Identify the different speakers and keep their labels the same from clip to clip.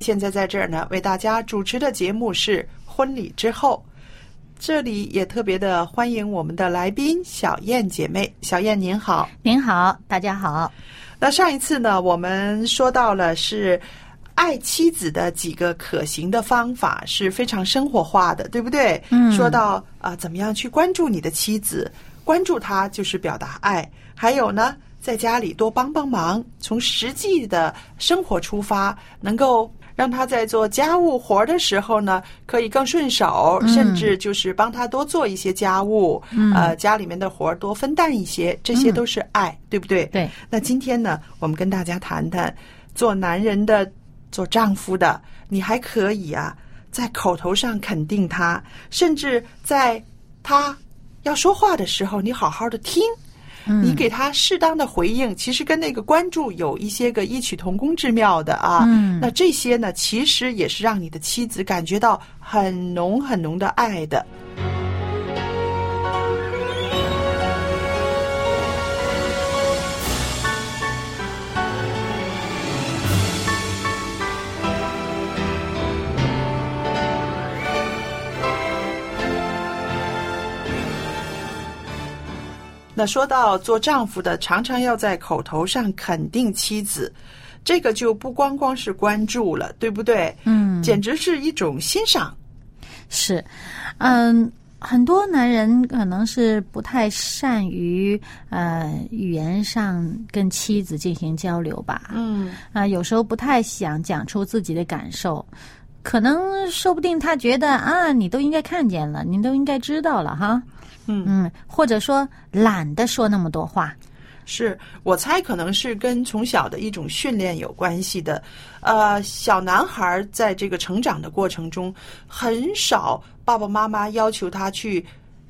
Speaker 1: 现在在这儿呢，为大家主持的节目是《婚礼之后》。这里也特别的欢迎我们的来宾小燕姐妹，小燕您好。
Speaker 2: 您好，大家好。
Speaker 1: 那上一次呢，我们说到了是爱妻子的几个可行的方法，是非常生活化的，对不对？
Speaker 2: 嗯
Speaker 1: 说到啊、怎么样去关注你的妻子，关注她就是表达爱。还有呢，在家里多帮帮忙，从实际的生活出发，能够。让他在做家务活儿的时候呢，可以更顺手，
Speaker 2: 嗯
Speaker 1: 甚至就是帮他多做一些家务，
Speaker 2: 嗯
Speaker 1: 呃，家里面的活儿多分担一些，这些都是爱，对不对？
Speaker 2: 对，
Speaker 1: 那今天呢，我们跟大家谈谈，做男人的、做丈夫的，你还可以啊，在口头上肯定他，甚至在他要说话的时候，你好好的听。你给他适当的回应，其实跟那个关注有一些个异曲同工之妙的啊。
Speaker 2: 嗯
Speaker 1: 那这些呢，其实也是让你的妻子感觉到很浓很浓的爱的。那说到做丈夫的，常常要在口头上肯定妻子，这个就不光光是关注了，对不对？
Speaker 2: 嗯，
Speaker 1: 简直是一种欣赏。
Speaker 2: 是，嗯，很多男人可能是不太善于呃语言上跟妻子进行交流吧，
Speaker 1: 嗯
Speaker 2: 啊、有时候不太想讲出自己的感受，可能说不定他觉得啊，你都应该看见了，你都应该知道了哈，
Speaker 1: 嗯
Speaker 2: 嗯，或者说懒得说那么多话，
Speaker 1: 是我猜可能是跟从小的一种训练有关系的。呃，小男孩在这个成长的过程中，很少爸爸妈妈要求他去，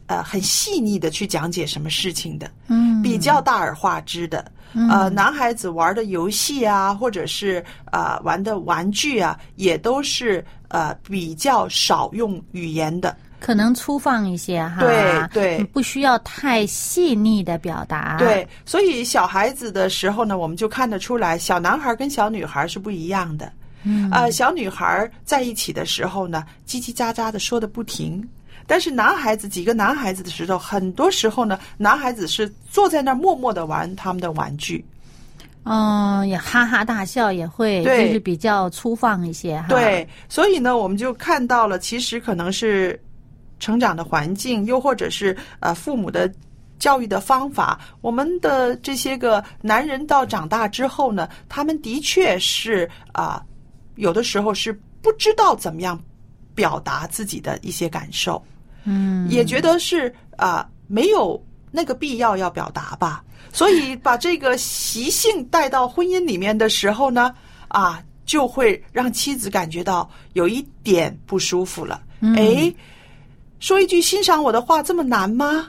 Speaker 1: 呃，很细腻的去讲解什么事情的。
Speaker 2: 嗯，
Speaker 1: 比较大而化之的。呃，男孩子玩的游戏啊，或者是呃玩的玩具啊，也都是呃比较少用语言的。
Speaker 2: 可能粗放一些哈，
Speaker 1: 对对
Speaker 2: 不需要太细腻的表达，
Speaker 1: 对，所以小孩子的时候呢，我们就看得出来，小男孩跟小女孩是不一样的。
Speaker 2: 嗯，
Speaker 1: 呃，小女孩在一起的时候呢，叽叽喳喳的说的不停。但是男孩子几个男孩子的时候，很多时候呢，男孩子是坐在那儿默默的玩他们的玩具。
Speaker 2: 嗯，也哈哈大笑也会，就是比较粗放一些哈。，
Speaker 1: 对，所以呢，我们就看到了，其实可能是成长的环境，又或者是呃父母的教育的方法，我们的这些个男人到长大之后呢，他们的确是啊、有的时候是不知道怎么样表达自己的一些感受，
Speaker 2: 嗯，
Speaker 1: 也觉得是啊、没有那个必要要表达吧。所以把这个习性带到婚姻里面的时候呢，啊，就会让妻子感觉到有一点不舒服了。
Speaker 2: 嗯
Speaker 1: 哎，说一句欣赏我的话这么难吗？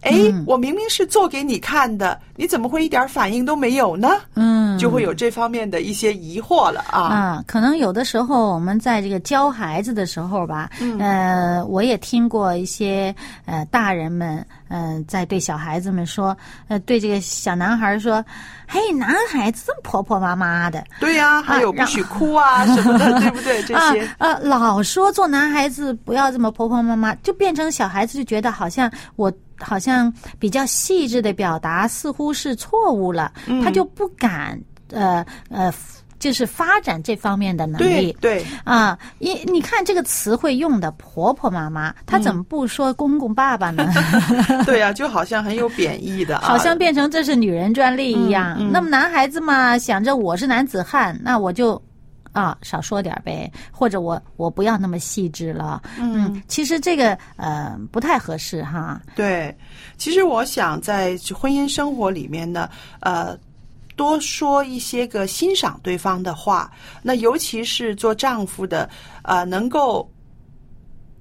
Speaker 1: 哎，我明明是做给你看的，你怎么会一点反应都没有呢？
Speaker 2: 嗯，
Speaker 1: 就会有这方面的一些疑惑了啊。
Speaker 2: 啊，可能有的时候我们在这个教孩子的时候吧，呃，我也听过一些呃大人们，嗯，在对小孩子们说，呃，对这个小男孩说，嘿，男孩子这么婆婆妈妈的，
Speaker 1: 对呀，还有不许哭啊什么的，对不对？这些
Speaker 2: 呃，老说做男孩子不要这么婆婆妈妈，就变成小孩子就觉得好像我。好像比较细致的表达似乎是错误了，他就不敢呃呃，就是发展这方面的能力。
Speaker 1: 对
Speaker 2: 啊，你你看这个词汇用的婆婆妈妈，他怎么不说公公爸爸呢？
Speaker 1: 对呀，就好像很有贬义的，
Speaker 2: 好像变成这是女人专利一样。那么男孩子嘛，想着我是男子汉，那我就。啊，少说点呗，或者我我不要那么细致了。嗯，其实这个呃不太合适哈。
Speaker 1: 对，其实我想在婚姻生活里面呢，呃，多说一些个欣赏对方的话。那尤其是做丈夫的，呃，能够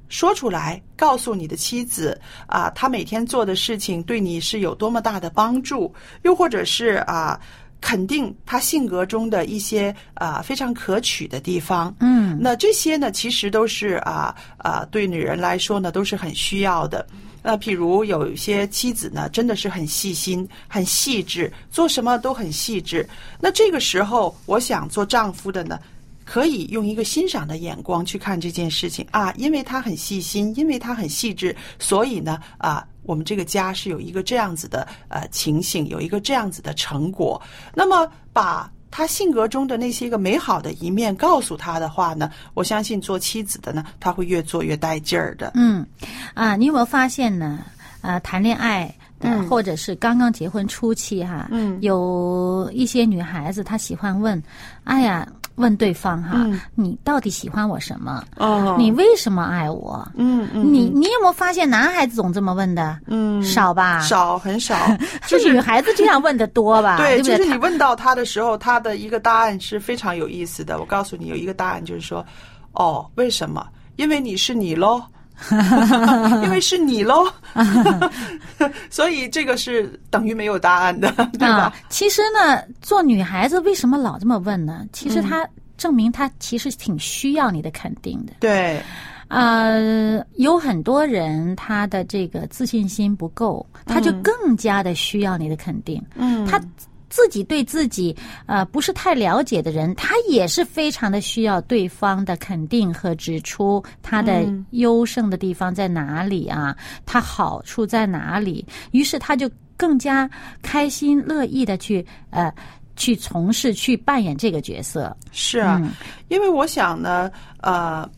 Speaker 1: 说出来，告诉你的妻子啊，他每天做的事情对你是有多么大的帮助，又或者是啊。肯定他性格中的一些啊非常可取的地方，
Speaker 2: 嗯，
Speaker 1: 那这些呢，其实都是啊啊对女人来说呢都是很需要的。那譬如有一些妻子呢，真的是很细心、很细致，做什么都很细致。那这个时候，我想做丈夫的呢。可以用一个欣赏的眼光去看这件事情啊，因为他很细心，因为他很细致，所以呢啊，我们这个家是有一个这样子的呃情形，有一个这样子的成果。那么把他性格中的那些个美好的一面告诉他的话呢，我相信做妻子的呢，他会越做越带劲儿的。
Speaker 2: 嗯，啊，你有没有发现呢？呃，谈恋爱。嗯，或者是刚刚结婚初期哈，
Speaker 1: 嗯，
Speaker 2: 有一些女孩子她喜欢问，哎呀，问对方哈，你到底喜欢我什么？
Speaker 1: 哦，
Speaker 2: 你为什么爱我？
Speaker 1: 嗯嗯，
Speaker 2: 你你有没有发现男孩子总这么问的？
Speaker 1: 嗯，
Speaker 2: 少吧？
Speaker 1: 少，很少。
Speaker 2: 就是女孩子这样问的多吧？
Speaker 1: 对，
Speaker 2: 就
Speaker 1: 是你问到他的时候，他的一个答案是非常有意思的。我告诉你，有一个答案就是说，哦，为什么？因为你是你喽。因为是你喽，所以这个是等于没有答案的，对吧？
Speaker 2: 其实呢，做女孩子为什么老这么问呢？其实她证明她其实挺需要你的肯定的。
Speaker 1: 对，
Speaker 2: 呃，有很多人他的这个自信心不够，他就更加的需要你的肯定。
Speaker 1: 嗯，
Speaker 2: 他。自己对自己呃不是太了解的人，他也是非常的需要对方的肯定和指出他的优胜的地方在哪里啊，他好处在哪里，于是他就更加开心乐意的去呃去从事去扮演这个角色。
Speaker 1: 是啊，因为我想呢，呃，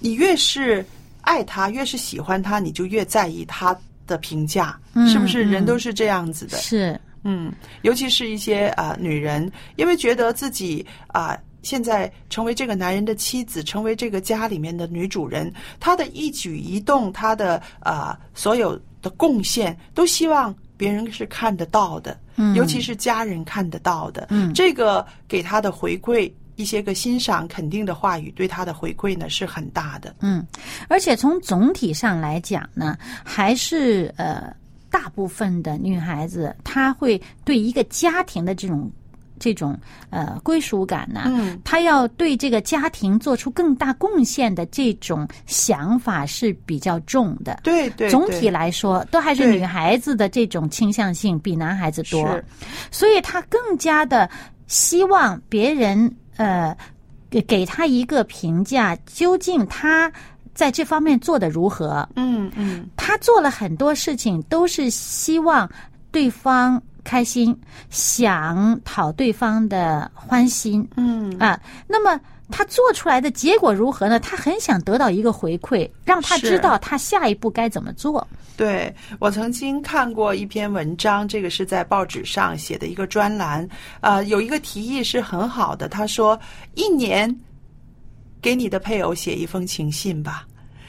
Speaker 1: 你越是爱他，越是喜欢他，你就越在意他的评价，是不是？人都是这样子的。
Speaker 2: 是。
Speaker 1: 嗯，尤其是一些啊女人，因为觉得自己啊现在成为这个男人的妻子，成为这个家里面的女主人，她的一举一动，她的啊所有的贡献，都希望别人是看得到的，
Speaker 2: 嗯，
Speaker 1: 尤其是家人看得到的，
Speaker 2: 嗯，
Speaker 1: 这个给她的回馈，一些个欣赏、肯定的话语，对她的回馈呢是很大的，
Speaker 2: 嗯，而且从总体上来讲呢，还是呃。大部分的女孩子，她会对一个家庭的这种这种呃归属感呢，
Speaker 1: 嗯，
Speaker 2: 她要对这个家庭做出更大贡献的这种想法是比较重的。
Speaker 1: 对对，
Speaker 2: 总体来说，都还是女孩子的这种倾向性比男孩子多，所以她更加的希望别人呃给给她一个评价，究竟她。在这方面做的如何？
Speaker 1: 嗯嗯，
Speaker 2: 他做了很多事情，都是希望对方开心，想讨对方的欢心。
Speaker 1: 嗯
Speaker 2: 啊，那么他做出来的结果如何呢？他很想得到一个回馈，让他知道他下一步该怎么做。
Speaker 1: 对我曾经看过一篇文章，这个是在报纸上写的一个专栏。啊，有一个提议是很好的，他说一年。给你的配偶写一封情信吧，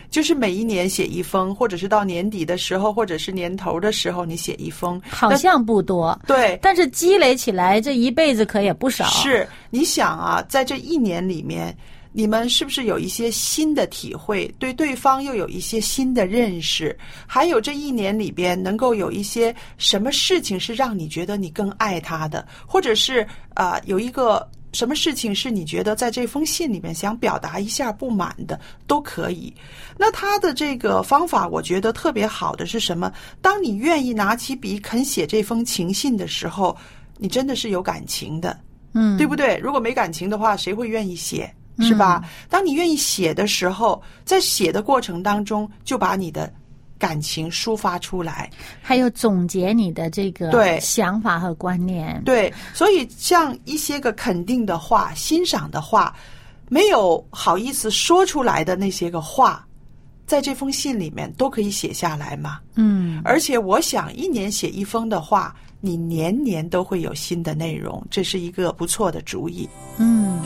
Speaker 1: 就是每一年写一封，或者是到年底的时候，或者是年头的时候，你写一封，
Speaker 2: 好像不多，
Speaker 1: 对，
Speaker 2: 但是积累起来，这一辈子可也不少。
Speaker 1: 是，你想啊，在这一年里面，你们是不是有一些新的体会？对对方又有一些新的认识？还有这一年里边，能够有一些什么事情是让你觉得你更爱他的，或者是啊、有一个什么事情是你觉得在这封信里面想表达一下不满的，都可以。那他的这个方法，我觉得特别好的是什么？当你愿意拿起笔肯写这封情信的时候，你真的是有感情的。
Speaker 2: 嗯，
Speaker 1: 对不对？如果没感情的话，谁会愿意写？是吧？当你愿意写的时候，在写的过程当中，就把你的感情抒发出来。
Speaker 2: 还有总结你的这个
Speaker 1: 对
Speaker 2: 想法和观念。
Speaker 1: 对，所以像一些个肯定的话、欣赏的话，没有好意思说出来的那些个话，在这封信里面都可以写下来嘛。
Speaker 2: 嗯，
Speaker 1: 而且我想，一年写一封的话，你年年都会有新的内容，这是一个不错的主意。
Speaker 2: 嗯。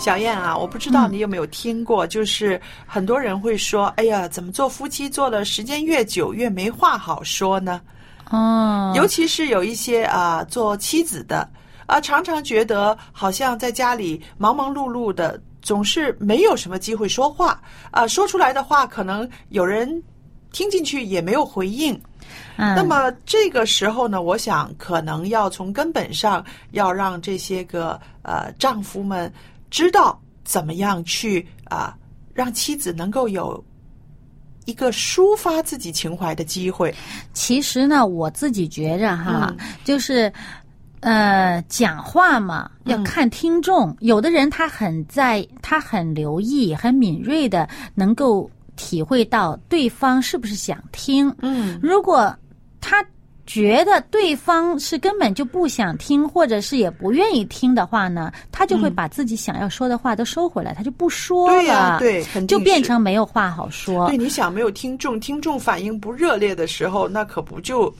Speaker 1: 小燕啊，我不知道你有没有听过，就是很多人会说：“哎呀，怎么做夫妻做的时间越久越没话好说呢？”
Speaker 2: 哦，
Speaker 1: 尤其是有一些啊、做妻子的啊、常常觉得好像在家里忙忙碌碌的，总是没有什么机会说话啊、说出来的话可能有人听进去也没有回应。
Speaker 2: 嗯
Speaker 1: 那么这个时候呢，我想可能要从根本上要让这些个呃丈夫们知道怎么样去啊、让妻子能够有一个抒发自己情怀的机会。
Speaker 2: 其实呢，我自己觉着哈，
Speaker 1: 嗯
Speaker 2: 就是。呃，讲话嘛，要
Speaker 1: 嗯
Speaker 2: 看听众。有的人他很在，他很留意，很敏锐的，能够体会到对方是不是想听。
Speaker 1: 嗯
Speaker 2: 如果他觉得对方是根本就不想听，或者是也不愿意听的话呢，他就会把自己想要说的话都收回来，他就不说了，
Speaker 1: 对呀、对，
Speaker 2: 就变成没有话好说。
Speaker 1: 对。你想，没有听众，听众反应不热烈的时候，那可不就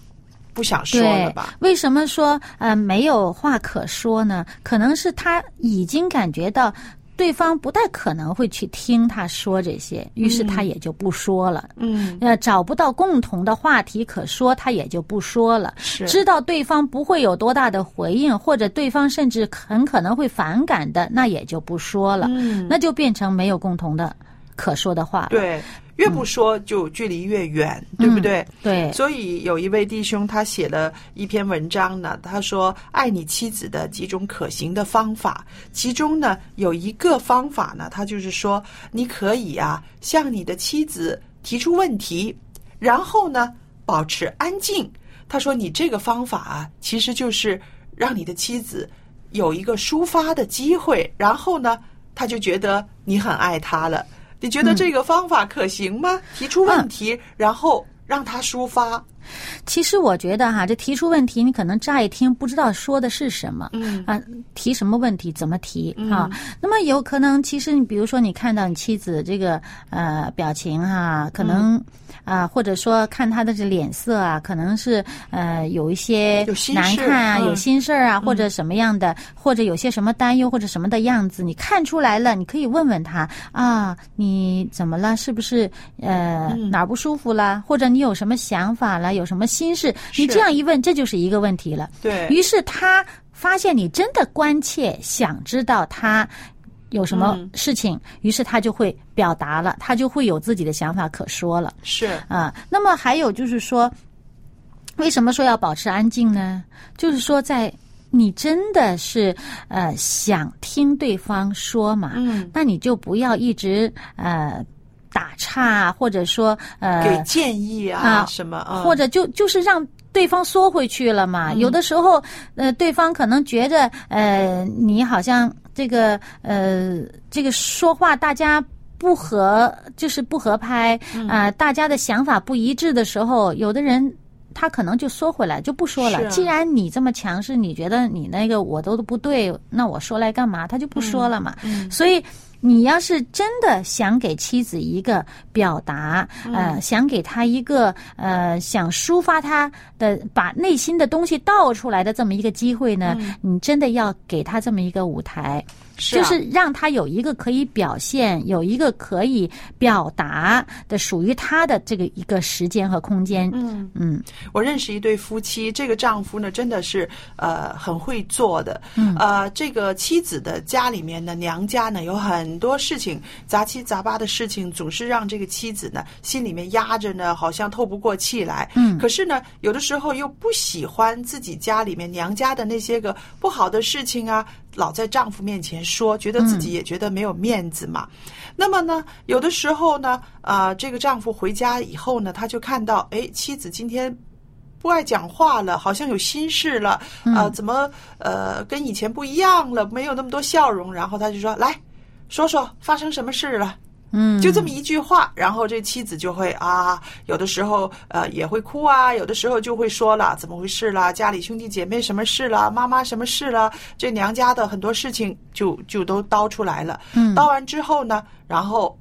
Speaker 1: 不想说了吧？
Speaker 2: 为什么说呃没有话可说呢？可能是他已经感觉到对方不太可能会去听他说这些，于是他也就不说了。
Speaker 1: 嗯，
Speaker 2: 呃，找不到共同的话题可说，他也就不说了。
Speaker 1: 是
Speaker 2: 知道对方不会有多大的回应，或者对方甚至很可能会反感的，那也就不说了。
Speaker 1: 嗯
Speaker 2: 那就变成没有共同的可说的话。
Speaker 1: 对，越不说就距离越远，对不对？
Speaker 2: 对，
Speaker 1: 所以有一位弟兄，他写了一篇文章呢，他说爱你妻子的几种可行的方法，其中呢有一个方法呢，他就是说你可以啊向你的妻子提出问题，然后呢保持安静。他说你这个方法啊，其实就是让你的妻子有一个抒发的机会，然后呢，他就觉得你很爱他了。你觉得这个方法可行吗？提出问题，然后让他抒发。
Speaker 2: 其实我觉得哈，这提出问题，你可能乍一听不知道说的是什么，
Speaker 1: 嗯
Speaker 2: 啊，提什么问题，怎么提啊？那么有可能，其实你比如说，你看到你妻子这个呃表情哈、可能啊、或者说看她的这脸色啊，可能是呃有一些难看啊，
Speaker 1: 嗯
Speaker 2: 有心事儿啊，或者什么样的，或者有些什么担忧或者什么的样子，你看出来了，你可以问问他啊，你怎么了？是不是呃、
Speaker 1: 嗯
Speaker 2: 哪儿不舒服了？或者你有什么想法了？有什么心事？你这样一问，这就是一个问题了。
Speaker 1: 对
Speaker 2: 于是他发现你真的关切，想知道他有什么
Speaker 1: 嗯
Speaker 2: 事情，于是他就会表达了，他就会有自己的想法可说了
Speaker 1: 是
Speaker 2: 啊。那么还有就是说，为什么说要保持安静呢？就是说在。你真的是呃想听对方说嘛？
Speaker 1: 嗯，
Speaker 2: 那你就不要一直呃打岔，或者说呃
Speaker 1: 给建议啊
Speaker 2: 啊
Speaker 1: 什么啊，
Speaker 2: 或者就就是让对方缩回去了嘛。有的时候，呃，对方可能觉着，呃，你好像这个呃，这个说话大家。不合就是不合拍啊、大家的想法不一致的时候，有的人他可能就缩回来，就不说了。
Speaker 1: 啊
Speaker 2: 既然你这么强势，你觉得你那个我都不对，那我说来干嘛？他就不说了嘛。所以你要是真的想给妻子一个表达，呃，想给她一个呃，想抒发她的把内心的东西倒出来的这么一个机会呢，你真的要给她这么一个舞台。
Speaker 1: 是啊。
Speaker 2: 就是让他有一个可以表现，有一个可以表达的属于他的这个一个时间和空间。
Speaker 1: 嗯。
Speaker 2: 嗯。
Speaker 1: 我认识一对夫妻，这个丈夫呢真的是呃很会做的，
Speaker 2: 嗯。
Speaker 1: 呃，这个妻子的家里面呢，娘家呢有很多事情杂七杂八的事情，总是让这个妻子呢心里面压着呢，好像透不过气来。
Speaker 2: 嗯。
Speaker 1: 可是呢，有的时候又不喜欢自己家里面娘家的那些个不好的事情啊，老在丈夫面前说，觉得自己也觉得没有面子嘛。那么呢，有的时候呢，啊、这个丈夫回家以后呢，他就看到，哎，妻子今天不爱讲话了，好像有心事了，呃，怎么呃跟以前不一样了，没有那么多笑容。然后他就说，来说说发生什么事了。
Speaker 2: 嗯，
Speaker 1: 就这么一句话，然后这妻子就会啊，有的时候呃也会哭啊，有的时候就会说了怎么回事啦，家里兄弟姐妹什么事啦，妈妈什么事啦，这娘家的很多事情就就都叨出来了。
Speaker 2: 嗯
Speaker 1: 叨完之后呢，然后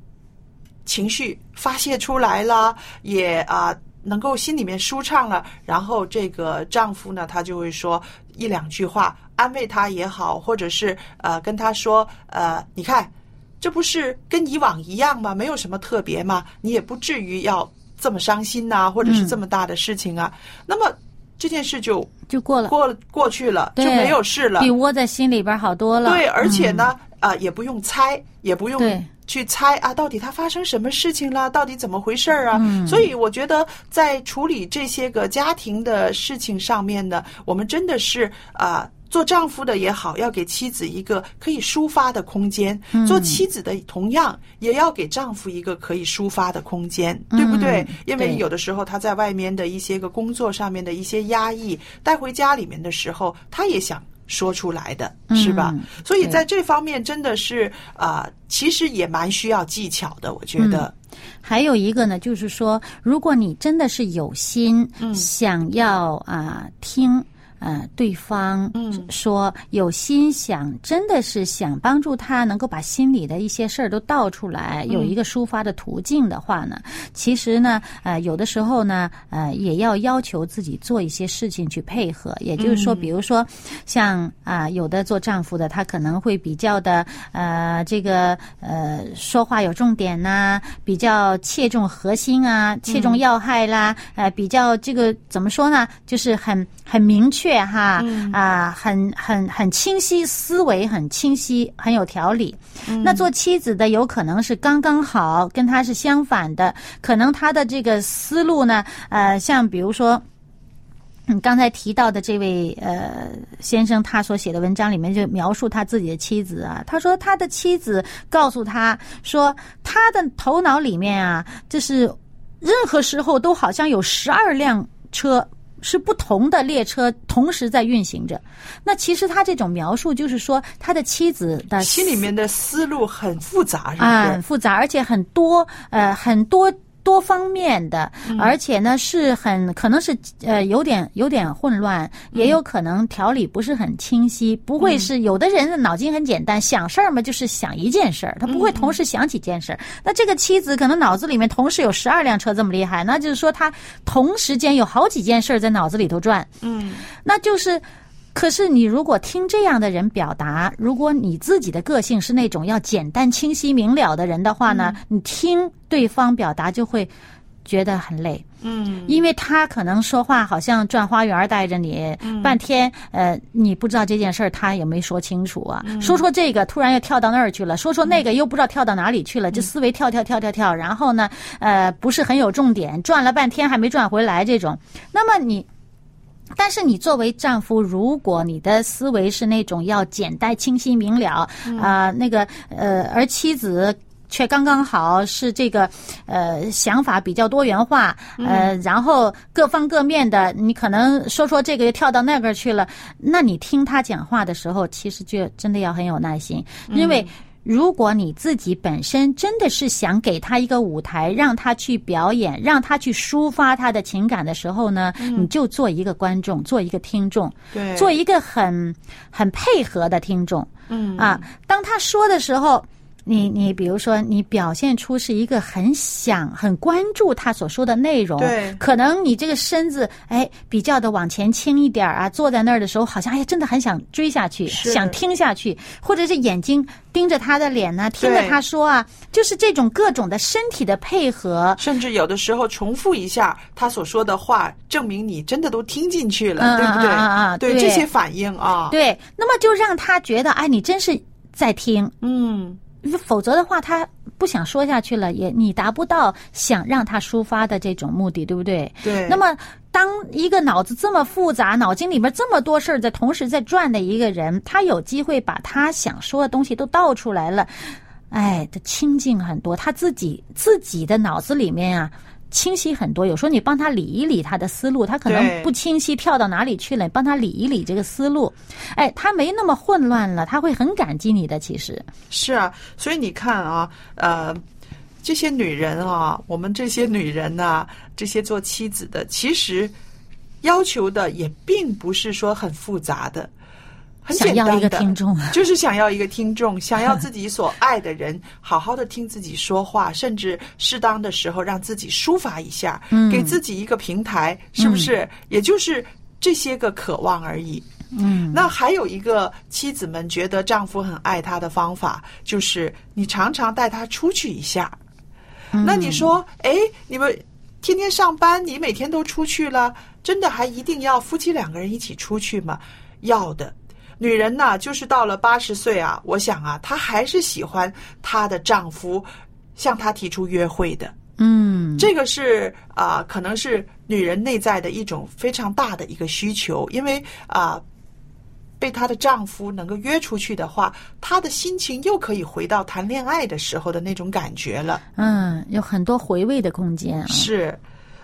Speaker 1: 情绪发泄出来了，也啊、能够心里面舒畅了，然后这个丈夫呢，他就会说一两句话安慰她也好，或者是呃跟她说呃，你看。这不是跟以往一样吗？没有什么特别吗？你也不至于要这么伤心呐、或者是这么大的事情啊。那么这件事就
Speaker 2: 就过了，
Speaker 1: 过过去了，就没有事了
Speaker 2: 比。窝在心里边好多了。
Speaker 1: 对，而且
Speaker 2: 嗯，
Speaker 1: 呢，啊、也不用猜，也不用去猜啊，到底他发生什么事情了，到底怎么回事儿啊？
Speaker 2: 嗯
Speaker 1: 所以我觉得在处理这些个家庭的事情上面呢，我们真的是啊。做丈夫的也好，要给妻子一个可以抒发的空间；
Speaker 2: 嗯
Speaker 1: 做妻子的同样也要给丈夫一个可以抒发的空间，对不对？因为有的时候他在外面的一些个工作上面的一些压抑，带回家里面的时候，他也想说出来的，是吧？
Speaker 2: 嗯
Speaker 1: 所以在这方面真的是啊、其实也蛮需要技巧的，我觉得。
Speaker 2: 还有一个呢，就是说，如果你真的是有心，
Speaker 1: 嗯
Speaker 2: 想要啊、听。呃，对方
Speaker 1: 嗯
Speaker 2: 说有心想，真的是想帮助他能够把心里的一些事儿都倒出来，有一个抒发的途径的话呢，其实呢，呃，有的时候呢，呃，也要要求自己做一些事情去配合。也就是说，比如说，像啊、有的做丈夫的，他可能会比较的呃，这个呃，说话有重点呐、比较切中核心啊，切中要害啦，呃，比较这个怎么说呢？就是很很明确哈，啊、很很很清晰，思维很清晰，很有条理。那做妻子的有可能是刚刚好，跟他是相反的，可能他的这个思路呢，呃，像比如说。嗯，刚才提到的这位呃先生，他所写的文章里面就描述他自己的妻子啊，他说他的妻子告诉他说，他的头脑里面啊，就是任何时候都好像有十二辆车。是不同的列车同时在运行着，那其实他这种描述就是说，他的妻子的
Speaker 1: 心里面的思路很复杂，是不
Speaker 2: 啊，
Speaker 1: 是？
Speaker 2: 很复杂，而且很多呃很多多方面的，而且呢是很可能是呃有点有点混乱，也有可能条理不是很清晰，不会是有的人的脑筋很简单，想事儿嘛就是想一件事儿，他不会同时想几件事儿。那这个妻子可能脑子里面同时有十二辆车这么厉害，那就是说他同时间有好几件事儿在脑子里头转。
Speaker 1: 嗯，
Speaker 2: 那就是。可是你如果听这样的人表达，如果你自己的个性是那种要简单、清晰、明了的人的话呢，你听对方表达就会觉得很累。
Speaker 1: 嗯，
Speaker 2: 因为他可能说话好像转花园带着你，半天呃，你不知道这件事儿他也没说清楚啊。说说这个，突然又跳到那儿去了；说说那个，又不知道跳到哪里去了。这思维跳跳跳跳跳，然后呢，呃，不是很有重点，转了半天还没转回来这种。那么你。但是你作为丈夫，如果你的思维是那种要简单、清晰、明了啊、那个呃，而妻子却刚刚好是这个呃想法比较多元化，呃，然后各方各面的，你可能说说这个又跳到那个去了，那你听他讲话的时候，其实就真的要很有耐心，因为。如果你自己本身真的是想给他一个舞台，让他去表演，让他去抒发他的情感的时候呢，你就做一个观众，做一个听众，
Speaker 1: 对，
Speaker 2: 做一个很很配合的听众。
Speaker 1: 嗯。
Speaker 2: 啊，当他说的时候，你你比如说，你表现出是一个很想、很关注他所说的内容，
Speaker 1: 对。
Speaker 2: 可能你这个身子哎比较的往前倾一点儿啊，坐在那儿的时候，好像哎呀，真的很想追下去，想听下去，或者是眼睛盯着他的脸呢、听着他说啊，就是这种各种的身体的配合，
Speaker 1: 甚至有的时候重复一下他所说的话，证明你真的都听进去了，
Speaker 2: 嗯
Speaker 1: 对不对？
Speaker 2: 啊啊
Speaker 1: 对。这些反应啊，，
Speaker 2: 对，那么就让他觉得哎，你真是在听，
Speaker 1: 嗯，
Speaker 2: 否则的话，他不想说下去了，也你达不到想让他抒发的这种目的，对不对？
Speaker 1: 对。
Speaker 2: 那么，当一个脑子这么复杂、脑筋里面这么多事儿在同时在转的一个人，他有机会把他想说的东西都倒出来了，哎，他清静很多，他自己自己的脑子里面啊。清晰很多，有时候你帮他理一理他的思路，他可能不清晰，跳到哪里去了？你帮他理一理这个思路，哎，他没那么混乱了，他会很感激你的。其实，
Speaker 1: 是啊，所以你看啊，呃，这些女人啊，我们这些女人呐、这些做妻子的，其实要求的也并不是说很复杂的，很
Speaker 2: 想要一个
Speaker 1: 简单的
Speaker 2: 听众，
Speaker 1: 就是想要一个听众，想要自己所爱的人好好的听自己说话，甚至适当的时候让自己抒发一下，
Speaker 2: 嗯
Speaker 1: 给自己一个平台，是不是？也就是这些个渴望而已。
Speaker 2: 嗯，
Speaker 1: 那还有一个妻子们觉得丈夫很爱她的方法，就是你常常带他出去一下。那你说，哎，你们天天上班，你每天都出去了，真的还一定要夫妻两个人一起出去吗？要的。女人呐，就是到了八十岁啊，我想啊，她还是喜欢她的丈夫向她提出约会的。
Speaker 2: 嗯，
Speaker 1: 这个是啊、可能是女人内在的一种非常大的一个需求，因为啊、被她的丈夫能够约出去的话，她的心情又可以回到谈恋爱的时候的那种感觉了。
Speaker 2: 嗯，有很多回味的空间啊。
Speaker 1: 是，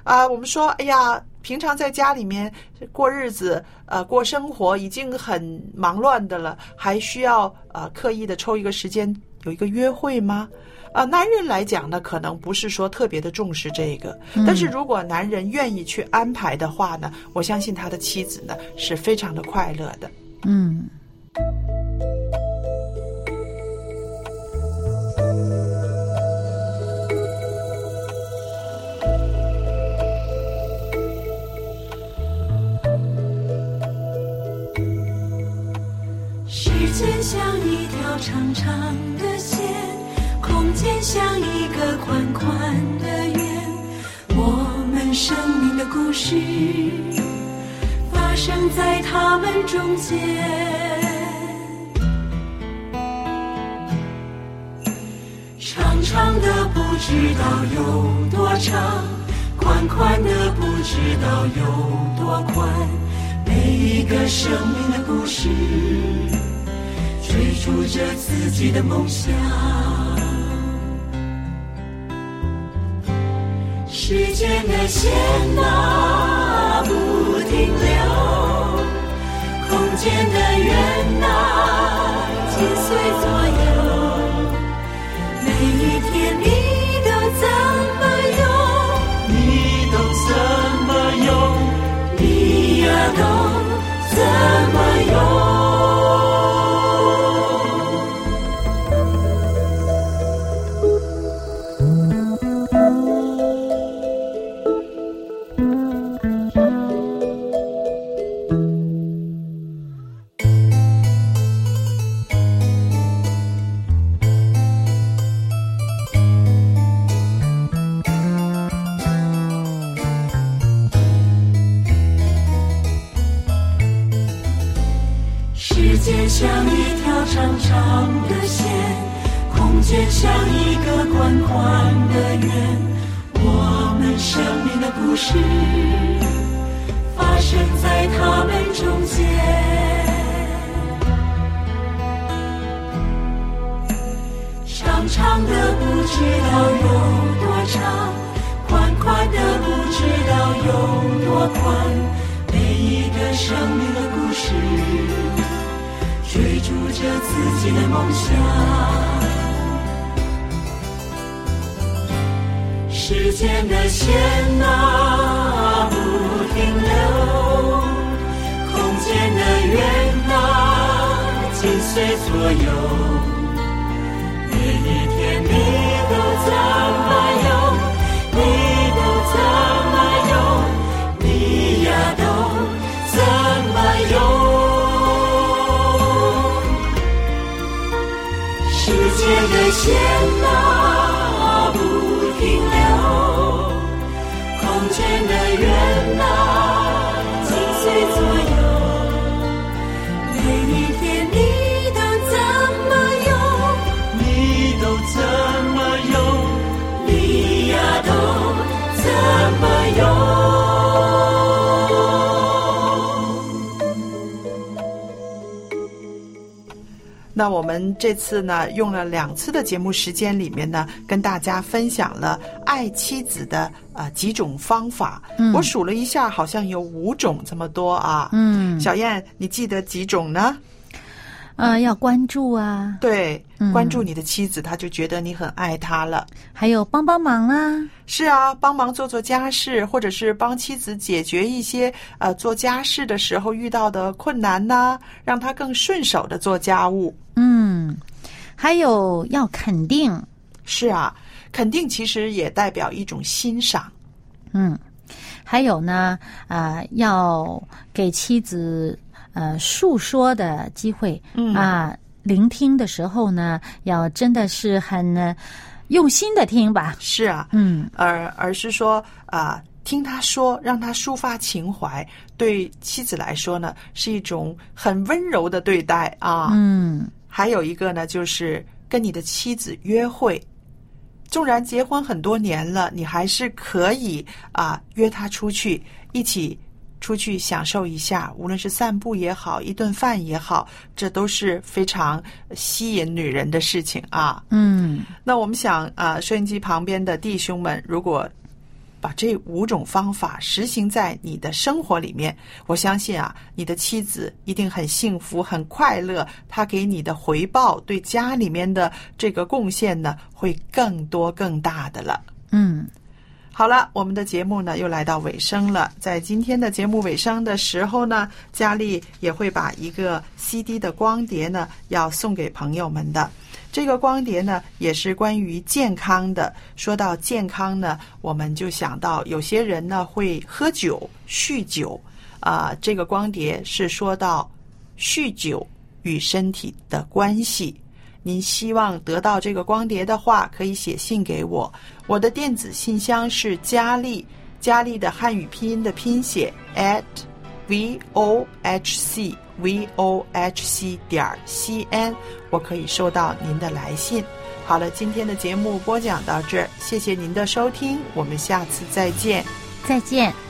Speaker 1: 啊、我们说，哎呀，平常在家里面过日子，呃，过生活已经很忙乱的了，还需要呃刻意的抽一个时间有一个约会吗？啊、男人来讲呢，可能不是说特别的重视这个，但是如果男人愿意去安排的话呢，我相信他的妻子呢是非常的快乐的。
Speaker 2: 嗯，
Speaker 3: 间像一条长长的线，空间像一个宽宽的圆。我们生命的故事发生在他们中间。长长的不知道有多长，宽宽的不知道有多宽。每一个生命的故事，追逐着自己的梦想。时间的线啊，不停留，空间的圆啊，紧随左右。每一天你有多宽。每一个生命的故事，追逐着自己的梦想。时间的线啊，不停留，空间的圆啊，紧随左右。线啊不停留，空间的圆啊紧随左右，每一天你都怎么用？
Speaker 4: 你都怎么用？
Speaker 3: 你呀都怎么用？
Speaker 1: 那我们这次呢，用了两次的节目时间里面呢，跟大家分享了爱妻子的呃几种方法。
Speaker 2: 嗯
Speaker 1: 我数了一下，好像有五种这么多啊。
Speaker 2: 嗯，
Speaker 1: 小燕，你记得几种呢？
Speaker 2: 呃，要关注啊，
Speaker 1: 对，
Speaker 2: 嗯
Speaker 1: 关注你的妻子，他就觉得你很爱他了。
Speaker 2: 还有帮帮忙啊，
Speaker 1: 是啊，帮忙做做家事，或者是帮妻子解决一些呃做家事的时候遇到的困难呐、让他更顺手的做家务。
Speaker 2: 嗯，还有要肯定，
Speaker 1: 是啊，肯定其实也代表一种欣赏。
Speaker 2: 嗯，还有呢，啊、要给妻子呃诉说的机会，
Speaker 1: 嗯。
Speaker 2: 啊，聆听的时候呢，要真的是很、呃用心的听吧，
Speaker 1: 是啊，
Speaker 2: 嗯。
Speaker 1: 而而是说啊、听他说，让他抒发情怀，对妻子来说呢，是一种很温柔的对待啊。
Speaker 2: 嗯。
Speaker 1: 还有一个呢，就是跟你的妻子约会。纵然结婚很多年了，你还是可以啊约她出去，一起出去享受一下，无论是散步也好，一顿饭也好，这都是非常吸引女人的事情啊。
Speaker 2: 嗯
Speaker 1: 那我们想啊，收音机旁边的弟兄们，如果把这五种方法实行在你的生活里面，我相信啊，你的妻子一定很幸福、很快乐。她给你的回报，对家里面的这个贡献呢，会更多更大的了。
Speaker 2: 嗯
Speaker 1: 好了，我们的节目呢又来到尾声了。在今天的节目尾声的时候呢，佳丽也会把一个 CD 的光碟呢要送给朋友们的。这个光碟呢也是关于健康的。说到健康呢，我们就想到有些人呢会喝酒、酗酒。啊、这个光碟是说到酗酒与身体的关系。您希望得到这个光碟的话，可以写信给我。我的电子信箱是佳丽，佳丽的汉语拼音的拼写 at v o h c v o h c 点 c n，我可以收到您的来信。好了，今天的节目播讲到这儿，谢谢您的收听，我们下次再见。
Speaker 2: 再见。